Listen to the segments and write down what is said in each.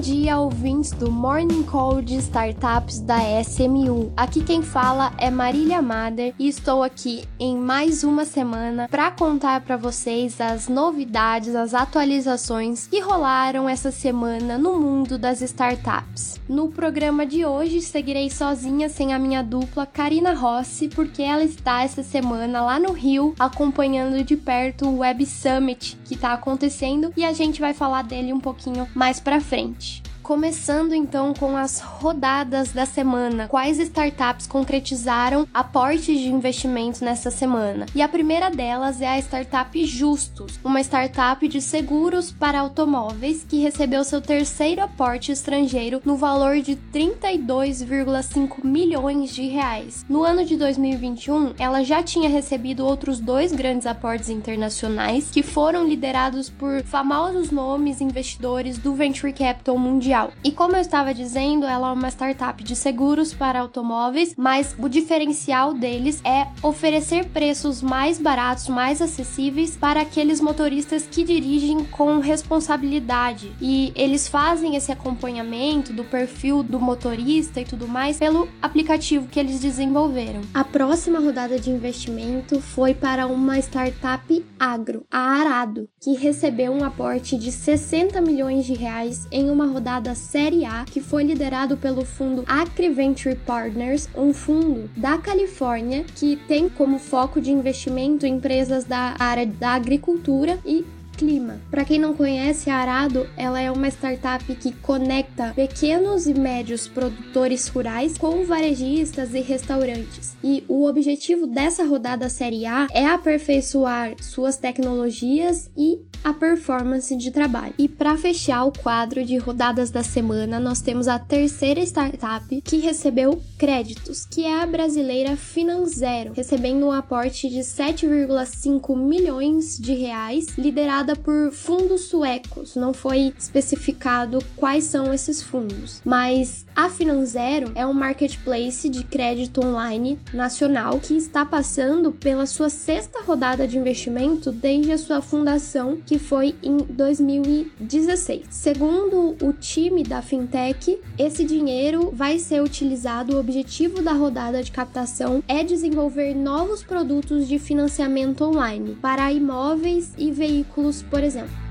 Bom dia, ouvintes do Morning Call de Startups da SMU. Aqui quem fala é Marília Mader e estou aqui em mais uma semana para contar para vocês as novidades, as atualizações que rolaram essa semana no mundo das startups. No programa de hoje, seguirei sozinha sem a minha dupla Karina Rossi, porque ela está essa semana lá no Rio acompanhando de perto o Web Summit que está acontecendo e a gente vai falar dele um pouquinho mais para frente. Começando então com as rodadas da semana. Quais startups concretizaram aportes de investimento nessa semana? E a primeira delas é a startup Justus, uma startup de seguros para automóveis que recebeu seu terceiro aporte estrangeiro no valor de 32,5 milhões de reais. No ano de 2021, ela já tinha recebido outros dois grandes aportes internacionais que foram liderados por famosos nomes investidores do venture capital mundial e como eu estava dizendo, ela é uma startup de seguros para automóveis, mas o diferencial deles é oferecer preços mais baratos, mais acessíveis para aqueles motoristas que dirigem com responsabilidade. E eles fazem esse acompanhamento do perfil do motorista e tudo mais pelo aplicativo que eles desenvolveram. A próxima rodada de investimento foi para uma startup agro, a Arado, que recebeu um aporte de 60 milhões de reais em uma rodada da Série A, que foi liderado pelo fundo Acre Venture Partners, um fundo da Califórnia que tem como foco de investimento empresas da área da agricultura e clima. Para quem não conhece, a Arado, ela é uma startup que conecta pequenos e médios produtores rurais com varejistas e restaurantes. E o objetivo dessa rodada Série A é aperfeiçoar suas tecnologias e a performance de trabalho. E para fechar o quadro de rodadas da semana, nós temos a terceira startup que recebeu créditos, que é a brasileira Finanzero, recebendo um aporte de 7,5 milhões de reais, liderada por fundos suecos. Não foi especificado quais são esses fundos, mas a Finanzero é um marketplace de crédito online nacional que está passando pela sua sexta rodada de investimento desde a sua fundação, que foi em 2016. Segundo o time da fintech, esse dinheiro vai ser utilizado. O objetivo da rodada de captação é desenvolver novos produtos de financiamento online para imóveis e veículos, por exemplo.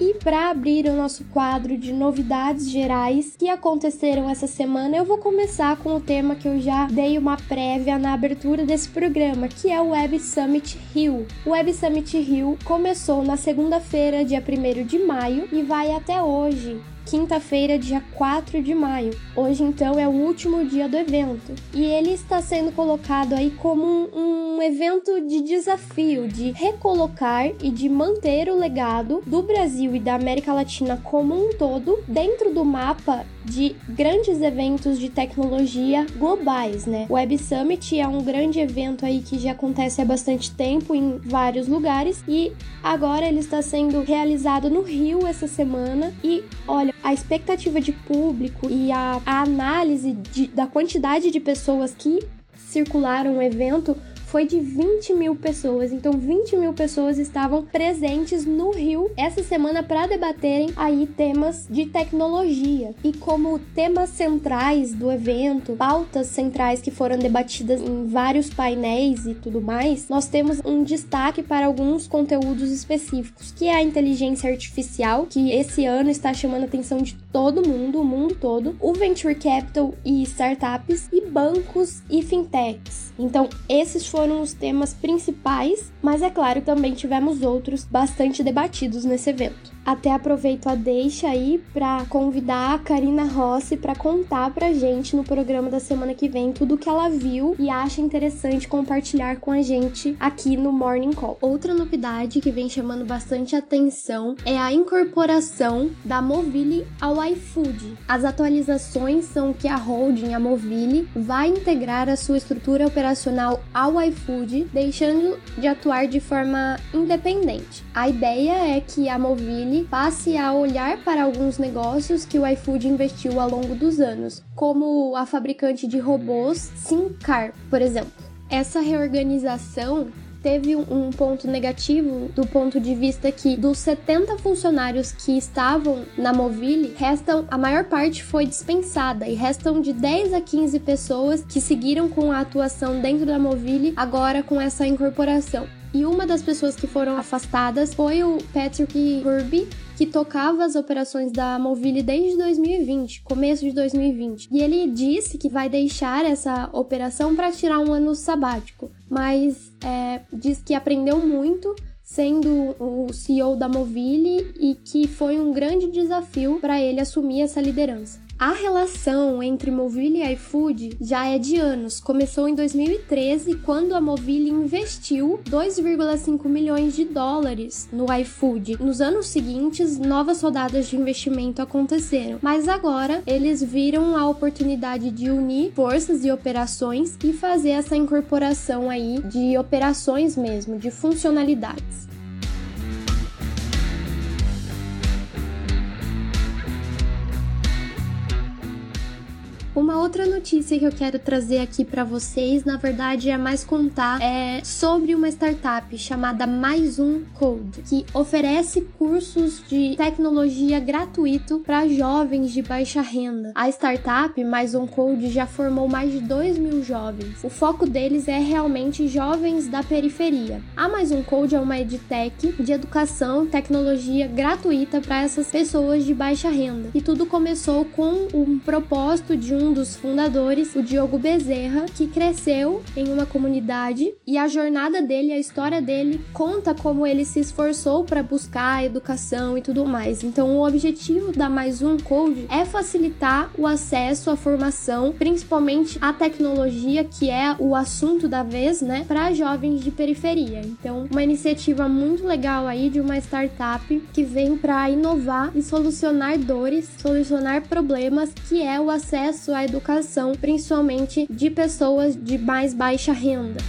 E para abrir o nosso quadro de novidades gerais que aconteceram essa semana, eu vou começar com o tema que eu já dei uma prévia na abertura desse programa, que é o Web Summit Rio. O Web Summit Rio começou na segunda-feira, dia 1 de maio, e vai até hoje, quinta-feira, dia 4 de maio. Hoje, então, é o último dia do evento. E ele está sendo colocado aí como um, um, evento de desafio, de recolocar e de manter o legado do Brasil e da América Latina como um todo dentro do mapa de grandes eventos de tecnologia globais, né? O Web Summit é um grande evento aí que já acontece há bastante tempo em vários lugares e agora ele está sendo realizado no Rio essa semana e olha, a expectativa de público e a, a análise de, da quantidade de pessoas que circularam o evento foi de 20 mil pessoas. Então, 20 mil pessoas estavam presentes no Rio essa semana para debaterem aí temas de tecnologia. E como temas centrais do evento, pautas centrais que foram debatidas em vários painéis e tudo mais, nós temos um destaque para alguns conteúdos específicos, que é a inteligência artificial, que esse ano está chamando a atenção de todo mundo, o mundo todo, o venture capital e startups e bancos e fintechs. Então, esses foram foram os temas principais, mas é claro, também tivemos outros bastante debatidos nesse evento. Até aproveito a deixa aí para convidar a Karina Rossi para contar pra gente no programa da semana que vem tudo que ela viu e acha interessante compartilhar com a gente aqui no Morning Call. Outra novidade que vem chamando bastante atenção é a incorporação da Movile ao iFood. As atualizações são que a holding, a Movile, vai integrar a sua estrutura operacional ao iFood, deixando de atuar de forma independente. A ideia é que a Movile passe a olhar para alguns negócios que o iFood investiu ao longo dos anos, como a fabricante de robôs Simcar, por exemplo. essa reorganização teve um ponto negativo do ponto de vista que dos 70 funcionários que estavam na Movile, restam a maior parte foi dispensada e restam de 10 a 15 pessoas que seguiram com a atuação dentro da Movile agora com essa incorporação. E uma das pessoas que foram afastadas foi o Patrick Kirby, que tocava as operações da Movile desde 2020, começo de 2020. E ele disse que vai deixar essa operação para tirar um ano sabático, mas é, diz que aprendeu muito sendo o CEO da Movile e que foi um grande desafio para ele assumir essa liderança. A relação entre Movile e iFood já é de anos. Começou em 2013, quando a Movile investiu 2,5 milhões de dólares no iFood. Nos anos seguintes, novas rodadas de investimento aconteceram, mas agora eles viram a oportunidade de unir forças e operações e fazer essa incorporação aí de operações mesmo, de funcionalidades. Uma outra notícia que eu quero trazer aqui para vocês, na verdade, é mais contar é sobre uma startup chamada Mais Um Code, que oferece cursos de tecnologia gratuito para jovens de baixa renda. A startup Mais Um Code já formou mais de 2 mil jovens. O foco deles é realmente jovens da periferia. A Mais Um Code é uma edtech de educação, tecnologia gratuita para essas pessoas de baixa renda. E tudo começou com um propósito de um um dos fundadores, o Diogo Bezerra, que cresceu em uma comunidade e a jornada dele, a história dele conta como ele se esforçou para buscar a educação e tudo mais. Então, o objetivo da Mais Um Code é facilitar o acesso à formação, principalmente à tecnologia, que é o assunto da vez, né, para jovens de periferia. Então, uma iniciativa muito legal aí de uma startup que vem para inovar e solucionar dores, solucionar problemas, que é o acesso à educação, principalmente de pessoas de mais baixa renda.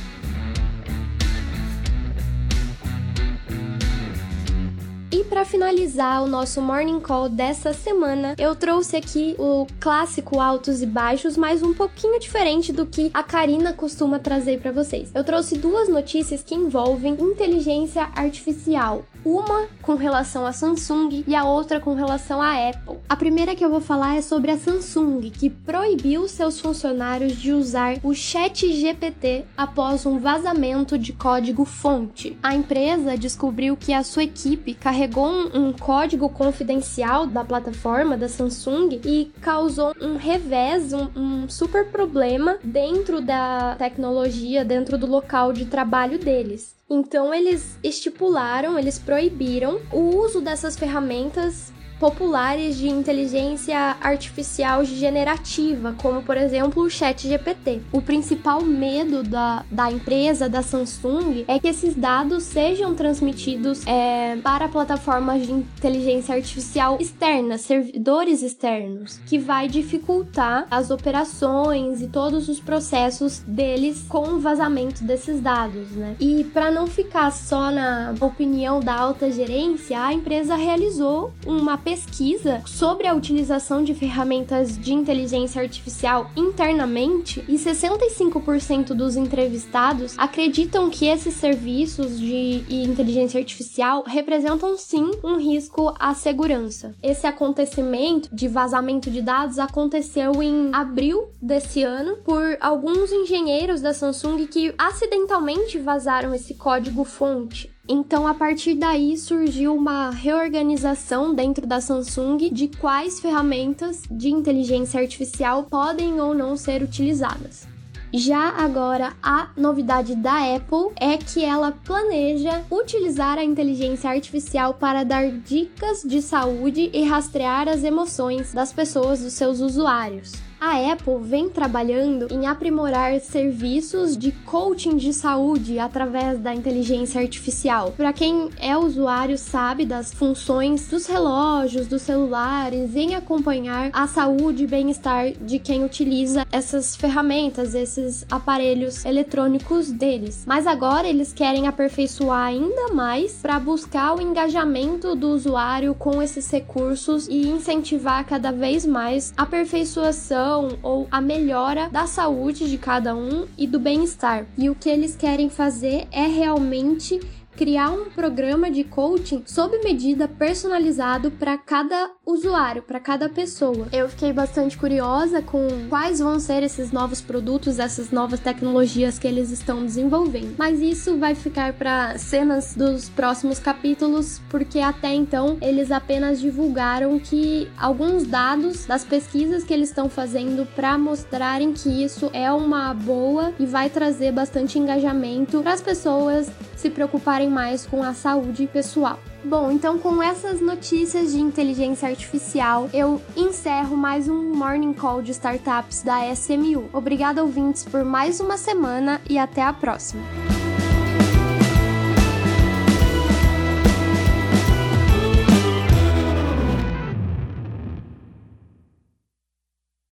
Para finalizar o nosso morning call dessa semana, eu trouxe aqui o clássico altos e baixos, mas um pouquinho diferente do que a Karina costuma trazer para vocês. Eu trouxe duas notícias que envolvem inteligência artificial, uma com relação à Samsung e a outra com relação à Apple. A primeira que eu vou falar é sobre a Samsung, que proibiu seus funcionários de usar o Chat GPT após um vazamento de código fonte. A empresa descobriu que a sua equipe carregou um, um, código confidencial da plataforma da Samsung e causou um revés, um, um super problema dentro da tecnologia, dentro do local de trabalho deles. Então eles estipularam, eles proibiram o uso dessas ferramentas populares de inteligência artificial generativa, como por exemplo o Chat GPT. O principal medo da, da empresa, da Samsung, é que esses dados sejam transmitidos é, para plataformas de inteligência artificial externas, servidores externos, que vai dificultar as operações e todos os processos deles com o vazamento desses dados, né? E para não ficar só na opinião da alta gerência, a empresa realizou uma pesquisa sobre a utilização de ferramentas de inteligência artificial internamente e 65% dos entrevistados acreditam que esses serviços de inteligência artificial representam sim um risco à segurança. Esse acontecimento de vazamento de dados aconteceu em abril desse ano por alguns engenheiros da Samsung que acidentalmente vazaram esse código fonte então, a partir daí surgiu uma reorganização dentro da Samsung de quais ferramentas de inteligência artificial podem ou não ser utilizadas. Já agora, a novidade da Apple é que ela planeja utilizar a inteligência artificial para dar dicas de saúde e rastrear as emoções das pessoas, dos seus usuários. A Apple vem trabalhando em aprimorar serviços de coaching de saúde através da inteligência artificial. Para quem é usuário sabe das funções dos relógios, dos celulares em acompanhar a saúde e bem-estar de quem utiliza essas ferramentas, esses aparelhos eletrônicos deles. Mas agora eles querem aperfeiçoar ainda mais para buscar o engajamento do usuário com esses recursos e incentivar cada vez mais a aperfeiçoação ou a melhora da saúde de cada um e do bem-estar. E o que eles querem fazer é realmente criar um programa de coaching sob medida personalizado para cada usuário, para cada pessoa. Eu fiquei bastante curiosa com quais vão ser esses novos produtos, essas novas tecnologias que eles estão desenvolvendo. Mas isso vai ficar para cenas dos próximos capítulos, porque até então eles apenas divulgaram que alguns dados das pesquisas que eles estão fazendo para mostrarem que isso é uma boa e vai trazer bastante engajamento para as pessoas se preocuparem mais com a saúde pessoal. Bom, então com essas notícias de inteligência artificial, eu encerro mais um Morning Call de Startups da SMU. Obrigada, ouvintes, por mais uma semana e até a próxima.